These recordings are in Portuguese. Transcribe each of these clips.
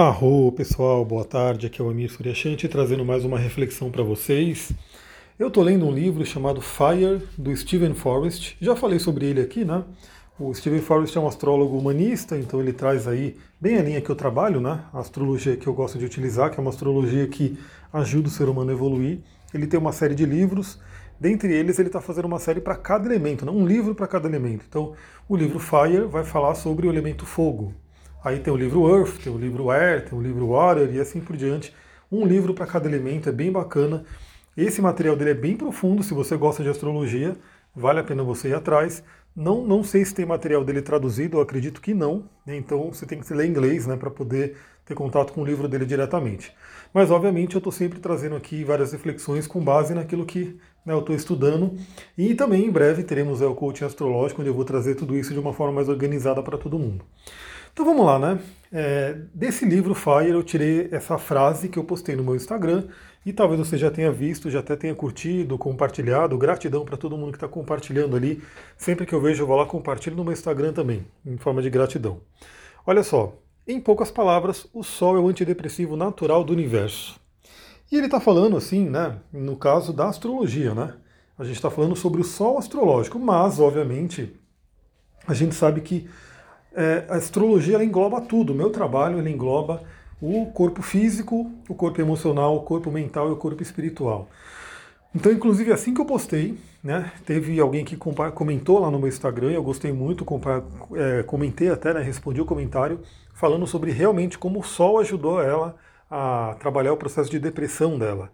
Arro, pessoal, boa tarde. Aqui é o Amir Suryashanti trazendo mais uma reflexão para vocês. Eu estou lendo um livro chamado Fire, do Stephen Forrest. Já falei sobre ele aqui, né? O Stephen Forrest é um astrólogo humanista, então ele traz aí bem a linha que eu trabalho, né? A astrologia que eu gosto de utilizar, que é uma astrologia que ajuda o ser humano a evoluir. Ele tem uma série de livros, dentre eles ele está fazendo uma série para cada elemento, né? um livro para cada elemento. Então, o livro Fire vai falar sobre o elemento fogo. Aí tem o livro Earth, tem o livro Air, tem o livro Water e assim por diante. Um livro para cada elemento, é bem bacana. Esse material dele é bem profundo, se você gosta de astrologia, vale a pena você ir atrás. Não, não sei se tem material dele traduzido, eu acredito que não, né? então você tem que ler inglês né, para poder ter contato com o livro dele diretamente. Mas, obviamente, eu estou sempre trazendo aqui várias reflexões com base naquilo que né, eu estou estudando. E também, em breve, teremos é, o coaching astrológico, onde eu vou trazer tudo isso de uma forma mais organizada para todo mundo. Então vamos lá, né? É, desse livro Fire eu tirei essa frase que eu postei no meu Instagram e talvez você já tenha visto, já até tenha curtido, compartilhado. Gratidão para todo mundo que está compartilhando ali. Sempre que eu vejo, eu vou lá compartilho no meu Instagram também, em forma de gratidão. Olha só, em poucas palavras, o Sol é o antidepressivo natural do universo. E ele está falando assim, né? No caso da astrologia, né? A gente está falando sobre o Sol astrológico, mas obviamente a gente sabe que é, a astrologia ela engloba tudo. O meu trabalho ele engloba o corpo físico, o corpo emocional, o corpo mental e o corpo espiritual. Então, inclusive, assim que eu postei, né, teve alguém que comentou lá no meu Instagram, eu gostei muito, é, comentei até, né, respondi o comentário, falando sobre realmente como o Sol ajudou ela a trabalhar o processo de depressão dela.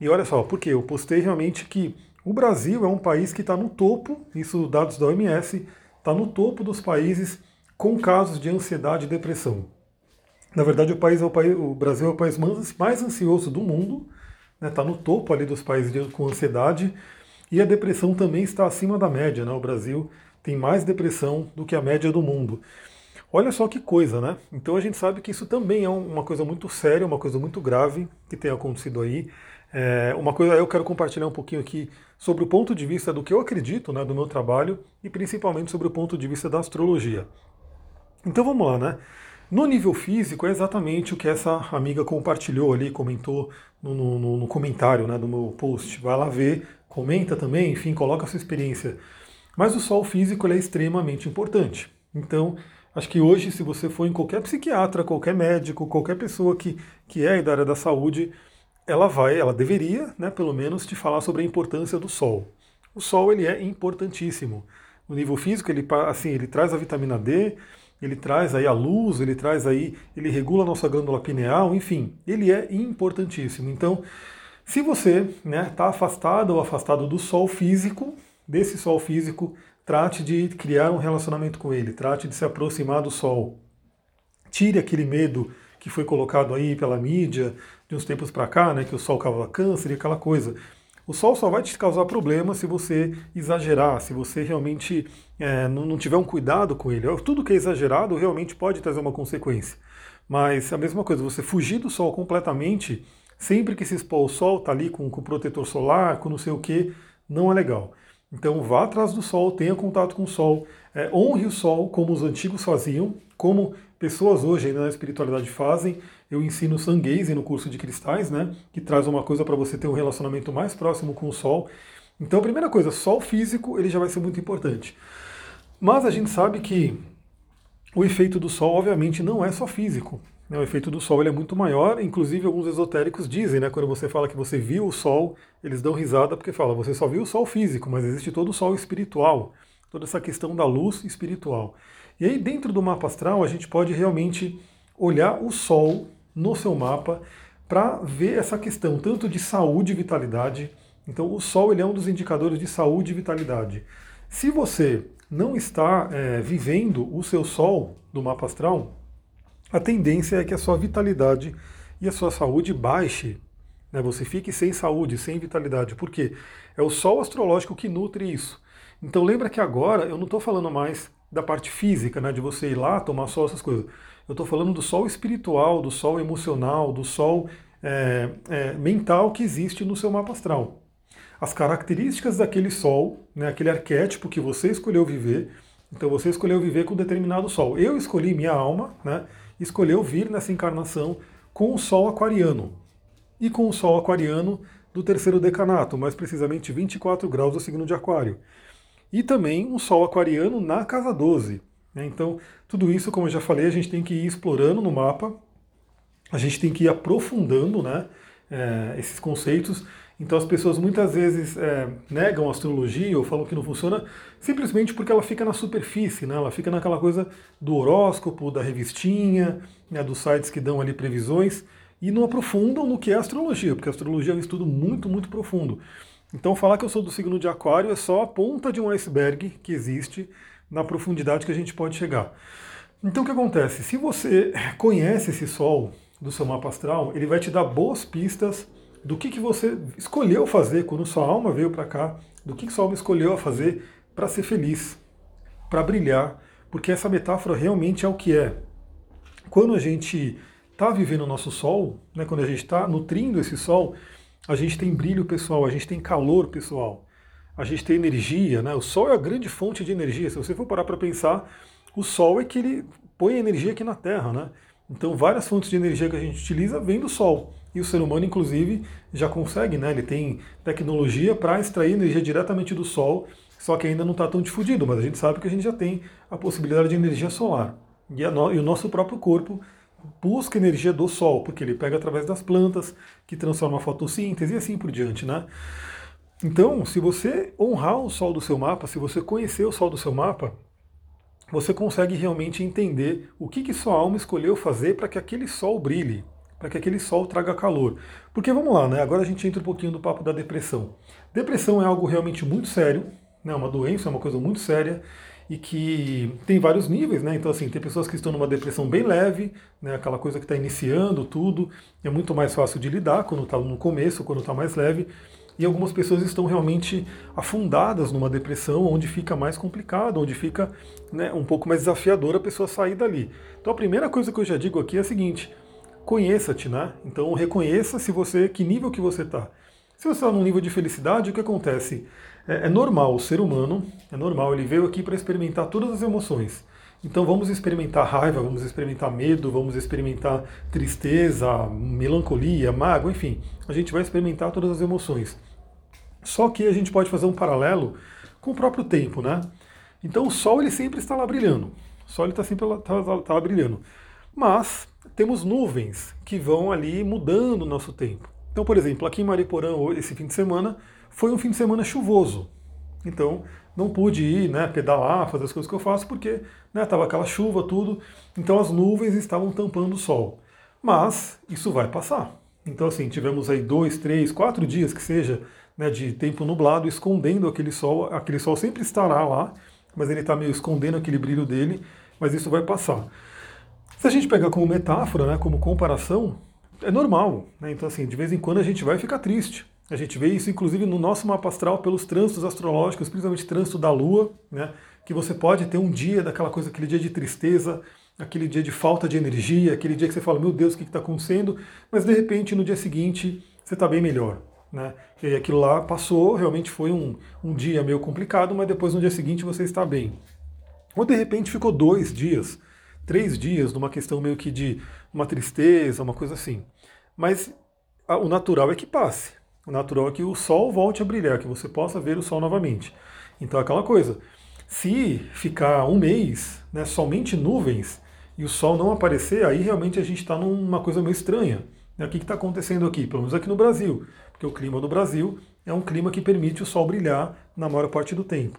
E olha só, porque eu postei realmente que o Brasil é um país que está no topo, isso dados da OMS, está no topo dos países com casos de ansiedade e depressão. Na verdade, o, país é o, país, o Brasil é o país mais ansioso do mundo, está né, tá no topo ali dos países com ansiedade, e a depressão também está acima da média. Né? O Brasil tem mais depressão do que a média do mundo. Olha só que coisa, né? Então a gente sabe que isso também é uma coisa muito séria, uma coisa muito grave que tem acontecido aí. É uma coisa eu quero compartilhar um pouquinho aqui sobre o ponto de vista do que eu acredito, né, do meu trabalho e principalmente sobre o ponto de vista da astrologia. Então vamos lá, né? No nível físico é exatamente o que essa amiga compartilhou ali, comentou no, no, no, comentário né, do meu post. Vai lá ver, comenta também, enfim, coloca a sua experiência. Mas o sol físico é extremamente importante. Então, acho que hoje, se você for em qualquer psiquiatra, qualquer médico, qualquer pessoa que, que é da área da saúde, ela vai, ela deveria, né, pelo menos, te falar sobre a importância do sol. O sol ele é importantíssimo. No nível físico, ele, assim, ele traz a vitamina D, ele traz aí a luz, ele traz aí, ele regula a nossa glândula pineal, enfim, ele é importantíssimo. Então, se você está né, tá afastado ou afastado do sol físico, desse sol físico, trate de criar um relacionamento com ele, trate de se aproximar do sol. Tire aquele medo que foi colocado aí pela mídia de uns tempos para cá, né, que o sol causa câncer e aquela coisa. O sol só vai te causar problema se você exagerar, se você realmente é, não, tiver um cuidado com ele. Tudo que é exagerado realmente pode trazer uma consequência. Mas a mesma coisa, você fugir do sol completamente, sempre que se expor ao sol, tá ali com, com protetor solar, com não sei o que, não é legal. Então vá atrás do sol, tenha contato com o sol, é, honre o sol como os antigos faziam, como pessoas hoje na espiritualidade fazem, eu ensino Sungaze no curso de cristais, né? Que traz uma coisa para você ter um relacionamento mais próximo com o Sol. Então, primeira coisa, Sol físico, ele já vai ser muito importante. Mas a gente sabe que o efeito do Sol, obviamente, não é só físico. Né? O efeito do Sol ele é muito maior, inclusive alguns esotéricos dizem, né, quando você fala que você viu o Sol, eles dão risada porque falam, você só viu o Sol físico, mas existe todo o Sol espiritual, toda essa questão da luz espiritual. E aí, dentro do mapa astral, a gente pode realmente olhar o Sol no seu mapa para ver essa questão tanto de saúde e vitalidade. Então, o Sol ele é um dos indicadores de saúde e vitalidade. Se você não está é, vivendo o seu Sol do mapa astral, a tendência é que a sua vitalidade e a sua saúde baixe. Né? Você fique sem saúde, sem vitalidade. Por quê? É o Sol astrológico que nutre isso. Então lembra que agora eu não estou falando mais da parte física, né, de você ir lá tomar sol, essas coisas. Eu estou falando do sol espiritual, do sol emocional, do sol é, é, mental que existe no seu mapa astral. As características daquele sol, né, aquele arquétipo que você escolheu viver. Então você escolheu viver com determinado sol. Eu escolhi minha alma, né? escolheu vir nessa encarnação com o Sol aquariano. E com o Sol aquariano do terceiro decanato, mais precisamente 24 graus do signo de Aquário. E também um Sol aquariano na casa 12. Né? Então, tudo isso, como eu já falei, a gente tem que ir explorando no mapa, a gente tem que ir aprofundando né, é, esses conceitos. Então as pessoas muitas vezes é, negam a astrologia ou falam que não funciona simplesmente porque ela fica na superfície, né? ela fica naquela coisa do horóscopo, da revistinha, né, dos sites que dão ali previsões e não aprofundam no que é astrologia, porque a astrologia é um estudo muito, muito profundo. Então falar que eu sou do signo de aquário é só a ponta de um iceberg que existe na profundidade que a gente pode chegar. Então o que acontece? Se você conhece esse Sol do seu mapa astral, ele vai te dar boas pistas do que, que você escolheu fazer quando sua alma veio para cá, do que, que sua alma escolheu a fazer para ser feliz, para brilhar, porque essa metáfora realmente é o que é. Quando a gente está vivendo o nosso sol, né, quando a gente está nutrindo esse sol, a gente tem brilho pessoal, a gente tem calor pessoal, a gente tem energia, né? O sol é a grande fonte de energia. Se você for parar para pensar, o sol é que ele põe energia aqui na Terra, né? Então várias fontes de energia que a gente utiliza vêm do sol. E o ser humano, inclusive, já consegue, né? Ele tem tecnologia para extrair energia diretamente do Sol, só que ainda não está tão difundido, mas a gente sabe que a gente já tem a possibilidade de energia solar. E, no, e o nosso próprio corpo busca energia do Sol, porque ele pega através das plantas, que transforma a fotossíntese e assim por diante, né? Então, se você honrar o Sol do seu mapa, se você conhecer o Sol do seu mapa, você consegue realmente entender o que, que sua alma escolheu fazer para que aquele Sol brilhe para que aquele sol traga calor. Porque vamos lá, né? Agora a gente entra um pouquinho do papo da depressão. Depressão é algo realmente muito sério, né? Uma doença, é uma coisa muito séria e que tem vários níveis, né? Então, assim, tem pessoas que estão numa depressão bem leve, né? Aquela coisa que está iniciando tudo, é muito mais fácil de lidar quando está no começo, quando está mais leve. E algumas pessoas estão realmente afundadas numa depressão, onde fica mais complicado, onde fica né, um pouco mais desafiador a pessoa sair dali. Então, a primeira coisa que eu já digo aqui é a seguinte: conheça-te, né? Então reconheça se você, que nível que você está. Se você está num nível de felicidade, o que acontece? É, é normal, o ser humano, é normal, ele veio aqui para experimentar todas as emoções. Então vamos experimentar raiva, vamos experimentar medo, vamos experimentar tristeza, melancolia, mágoa, enfim. A gente vai experimentar todas as emoções. Só que a gente pode fazer um paralelo com o próprio tempo, né? Então o Sol ele sempre está lá brilhando. O Sol está sempre lá, tá, tá, tá lá brilhando. Mas temos nuvens que vão ali mudando o nosso tempo. Então, por exemplo, aqui em Mariporã, esse fim de semana, foi um fim de semana chuvoso. Então, não pude ir, né, pedalar, fazer as coisas que eu faço, porque né, aquela chuva, tudo. Então, as nuvens estavam tampando o sol. Mas, isso vai passar. Então, assim, tivemos aí dois, três, quatro dias que seja né, de tempo nublado, escondendo aquele sol. Aquele sol sempre estará lá, mas ele está meio escondendo aquele brilho dele, mas isso vai passar. Se a gente pegar como metáfora, né, como comparação, é normal. Né? Então, assim, de vez em quando a gente vai ficar triste. A gente vê isso, inclusive, no nosso mapa astral, pelos trânsitos astrológicos, principalmente trânsito da Lua, né? que você pode ter um dia daquela coisa, aquele dia de tristeza, aquele dia de falta de energia, aquele dia que você fala, meu Deus, o que está acontecendo? Mas, de repente, no dia seguinte, você está bem melhor. Né? E aquilo lá passou, realmente foi um, um dia meio complicado, mas depois, no dia seguinte, você está bem. Ou, de repente, ficou dois dias três dias numa questão meio que de uma tristeza, uma coisa assim. Mas a, o natural é que passe. Natural é que o sol volte a brilhar, que você possa ver o sol novamente. Então aquela coisa. Se ficar um mês, né, somente nuvens, e o sol não aparecer, aí realmente a gente está numa coisa meio estranha. Né? O que está acontecendo aqui? Pelo menos aqui no Brasil. Porque o clima do Brasil é um clima que permite o sol brilhar na maior parte do tempo.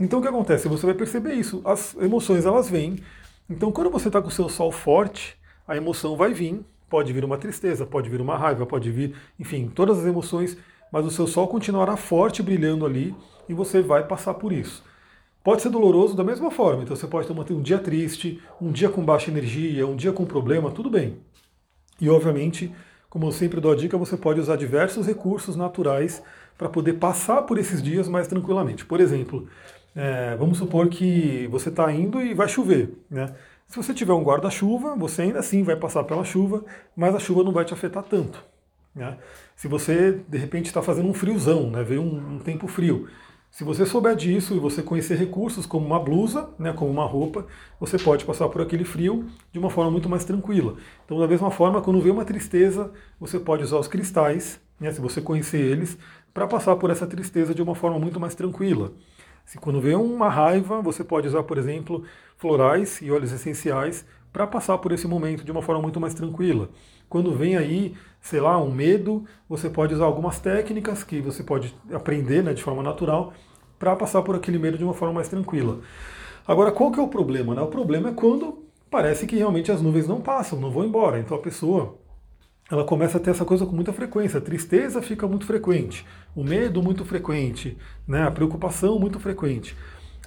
Então o que acontece? Você vai perceber isso. As emoções elas vêm, então, quando você está com o seu sol forte, a emoção vai vir, pode vir uma tristeza, pode vir uma raiva, pode vir, enfim, todas as emoções, mas o seu sol continuará forte, brilhando ali, e você vai passar por isso. Pode ser doloroso da mesma forma, então você pode ter um dia triste, um dia com baixa energia, um dia com problema, tudo bem. E obviamente, como eu sempre dou a dica, você pode usar diversos recursos naturais para poder passar por esses dias mais tranquilamente. Por exemplo, é, vamos supor que você está indo e vai chover. Né? Se você tiver um guarda-chuva, você ainda assim vai passar pela chuva, mas a chuva não vai te afetar tanto. Né? Se você de repente está fazendo um friozão, né? veio um, um, tempo frio, Se você souber disso e você conhecer recursos como uma blusa, né, como uma roupa, você pode passar por aquele frio de uma forma muito mais tranquila. Então, da mesma forma, quando vê uma tristeza, você pode usar os cristais, né, se você conhecer eles, para passar por essa tristeza de uma forma muito mais tranquila. Se quando vê uma raiva, você pode usar, por exemplo, florais e óleos essenciais para passar por esse momento de uma forma muito mais tranquila. Quando vem aí, sei lá, um medo, você pode usar algumas técnicas que você pode aprender né, de forma natural para passar por aquele medo de uma forma mais tranquila. Agora, qual que é o problema? Né? O problema é quando parece que realmente as nuvens não passam, não vão embora. Então a pessoa ela começa a ter essa coisa com muita frequência. A tristeza fica muito frequente, o medo muito frequente, né? a preocupação muito frequente.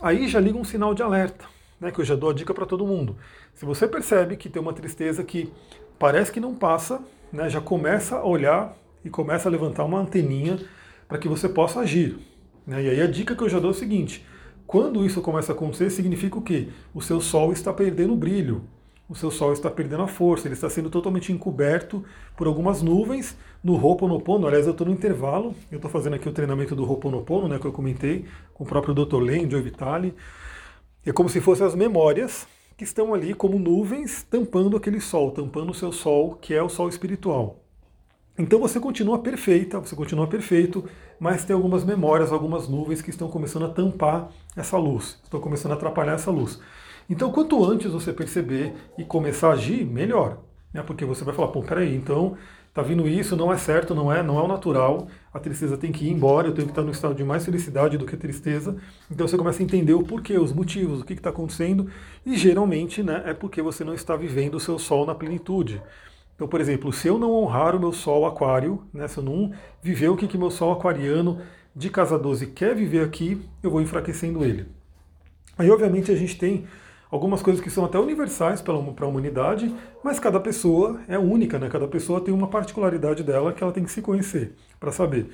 Aí já liga um sinal de alerta, né? que eu já dou a dica para todo mundo. Se você percebe que tem uma tristeza que parece que não passa, né, já começa a olhar e começa a levantar uma anteninha para que você possa agir. Né? E aí a dica que eu já dou é o seguinte: quando isso começa a acontecer, significa o quê? O seu sol está perdendo brilho, o seu sol está perdendo a força, ele está sendo totalmente encoberto por algumas nuvens no Ho'oponopono. Aliás, eu estou no intervalo, eu estou fazendo aqui o treinamento do Ho'oponopono, né, que eu comentei, com o próprio Dr. Len, Joe Vitale. É como se fossem as memórias que estão ali como nuvens tampando aquele sol, tampando o seu sol, que é o sol espiritual. Então você continua perfeita, você continua perfeito, mas tem algumas memórias, algumas nuvens que estão começando a tampar essa luz, estão começando a atrapalhar essa luz. Então, quanto antes você perceber e começar a agir, melhor. Né? Porque você vai falar, pô, peraí, então tá vindo isso, não é certo, não é, não é o natural, a tristeza tem que ir embora, eu tenho que estar no estado de mais felicidade do que tristeza. Então você começa a entender o porquê, os motivos, o que está acontecendo, e geralmente né, é porque você não está vivendo o seu sol na plenitude. Então, por exemplo, se eu não honrar o meu sol aquário, né, se eu não viver o que, que meu sol aquariano de casa 12 quer viver aqui, eu vou enfraquecendo ele. Aí, obviamente, a gente tem algumas coisas que são até universais para a humanidade, mas cada pessoa é única, né? Cada pessoa tem uma particularidade dela que ela tem que se conhecer para saber.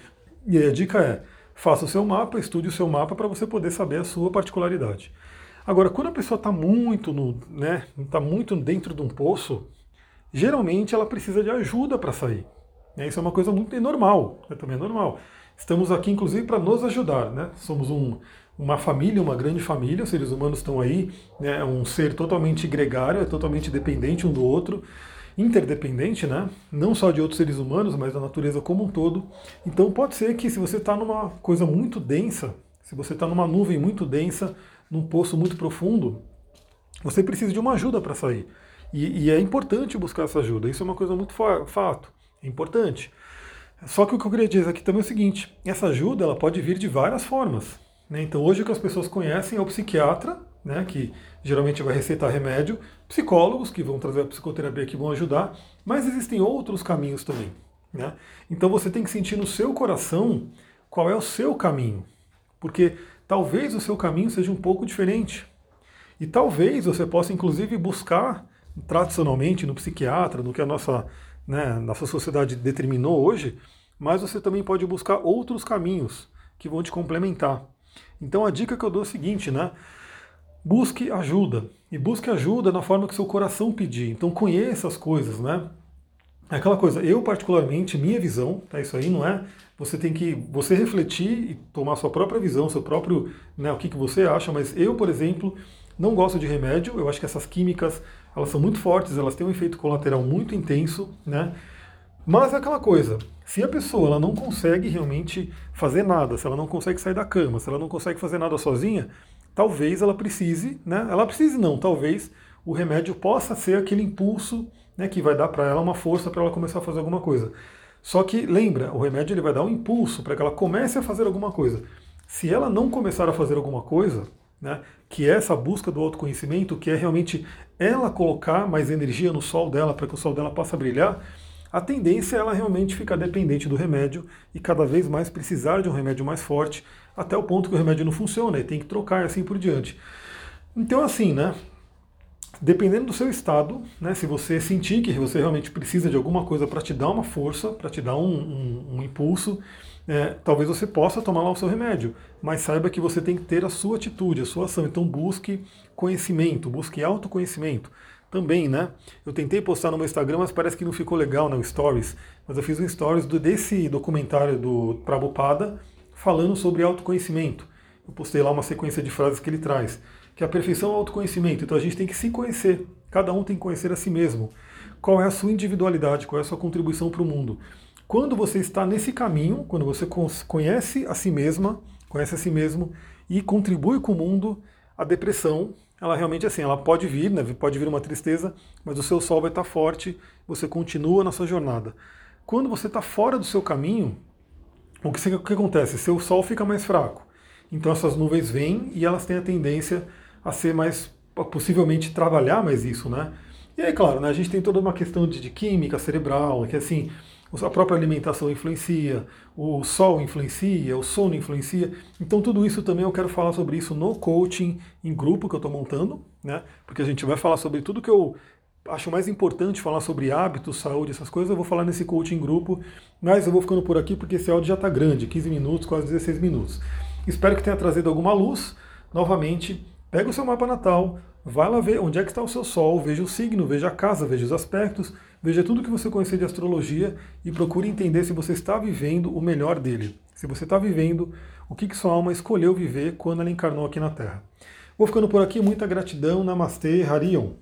E aí a dica é: faça o seu mapa, estude o seu mapa para você poder saber a sua particularidade. Agora, quando a pessoa está muito no, né, está muito dentro de um poço, geralmente ela precisa de ajuda para sair. Isso é uma coisa muito normal, é também normal. Estamos aqui, inclusive, para nos ajudar. Né? Somos um, uma família, uma grande família, os seres humanos estão aí, né, é um ser totalmente gregário, é totalmente dependente um do outro, interdependente, né, não só de outros seres humanos, mas da natureza como um todo. Então pode ser que se você está numa coisa muito densa, se você está numa nuvem muito densa, num poço muito profundo, você precisa de uma ajuda para sair. E, e, é importante buscar essa ajuda, isso é uma coisa muito fato, é importante. Só que o que eu queria dizer aqui também é o seguinte, essa ajuda ela pode vir de várias formas. Né? Então hoje o que as pessoas conhecem é o psiquiatra, né, que geralmente vai receitar remédio, psicólogos que vão trazer a psicoterapia que vão ajudar, mas existem outros caminhos também. Né? Então você tem que sentir no seu coração qual é o seu caminho, porque talvez o seu caminho seja um pouco diferente. E talvez você possa inclusive buscar tradicionalmente no psiquiatra, no que a nossa, né, nossa sociedade determinou hoje, mas você também pode buscar outros caminhos que vão te complementar. Então a dica que eu dou é o seguinte, né? Busque ajuda. E busque ajuda na forma que seu coração pedir. Então conheça as coisas, né? É aquela coisa, eu particularmente, minha visão, tá? Isso aí não é. Você tem que você refletir e tomar sua própria visão, seu próprio, né, o que, que você acha, mas eu, por exemplo, não gosto de remédio, eu acho que essas químicas, elas são muito fortes, elas têm um efeito colateral muito intenso, né? Mas é aquela coisa, se a pessoa ela não consegue realmente fazer nada, se ela não consegue sair da cama, se ela não consegue fazer nada sozinha, talvez ela precise, né? Ela precise não, talvez o remédio possa ser aquele impulso né, que vai dar para ela uma força para ela começar a fazer alguma coisa. Só que lembra, o remédio ele vai dar um impulso para que ela comece a fazer alguma coisa. Se ela não começar a fazer alguma coisa, né, que é essa busca do autoconhecimento, que é realmente ela colocar mais energia no sol dela para que o sol dela possa brilhar, a tendência é ela realmente ficar dependente do remédio e cada vez mais precisar de um remédio mais forte, até o ponto que o remédio não funciona e tem que trocar assim por diante. Então, assim, né? Dependendo do seu estado, né, se você sentir que você realmente precisa de alguma coisa para te dar uma força, para te dar um, um, um impulso, é, talvez você possa tomar lá o seu remédio, mas saiba que você tem que ter a sua atitude, a sua ação. Então busque conhecimento, busque autoconhecimento também, né? Eu tentei postar no meu Instagram, mas parece que não ficou legal no Stories. Mas eu fiz um Stories do, desse documentário do Prabhupada falando sobre autoconhecimento. eu postei lá uma sequência de frases que ele traz, que a perfeição é o autoconhecimento. Então a gente tem que se conhecer, cada um tem que conhecer a si mesmo. Qual é a sua individualidade, qual é a sua contribuição para o mundo. Quando você está nesse caminho, quando você conhece a si mesma, conhece a si mesmo e contribui com o mundo, a depressão, ela realmente assim, ela pode vir, né, pode vir uma tristeza, mas o seu sol vai estar forte, você continua na sua jornada. Quando você está fora do seu caminho, o que, o que acontece? Seu sol fica mais fraco. Então essas nuvens vêm e elas têm a tendência a ser mais, possivelmente trabalhar mais isso, né? E aí, claro, né, a gente tem toda uma questão de, de química cerebral, que assim, a própria alimentação influencia, o sol influencia, o sono influencia. Então tudo isso também eu quero falar sobre isso no coaching em grupo que eu estou montando, né? Porque a gente vai falar sobre tudo que eu acho mais importante falar sobre hábitos, saúde, essas coisas, eu vou falar nesse coaching em grupo, mas eu vou ficando por aqui porque esse áudio já está grande, 15 minutos, quase 16 minutos. Espero que tenha trazido alguma luz. Novamente, pega o seu mapa natal, vai lá ver onde é que está o seu sol, veja o signo, veja a casa, veja os aspectos, veja tudo que você conhecer de astrologia e procure entender se você está vivendo o melhor dele. Se você está vivendo o que, que sua alma escolheu viver quando ela encarnou aqui na Terra. Vou ficando por aqui, muita gratidão, Namastê, Harion.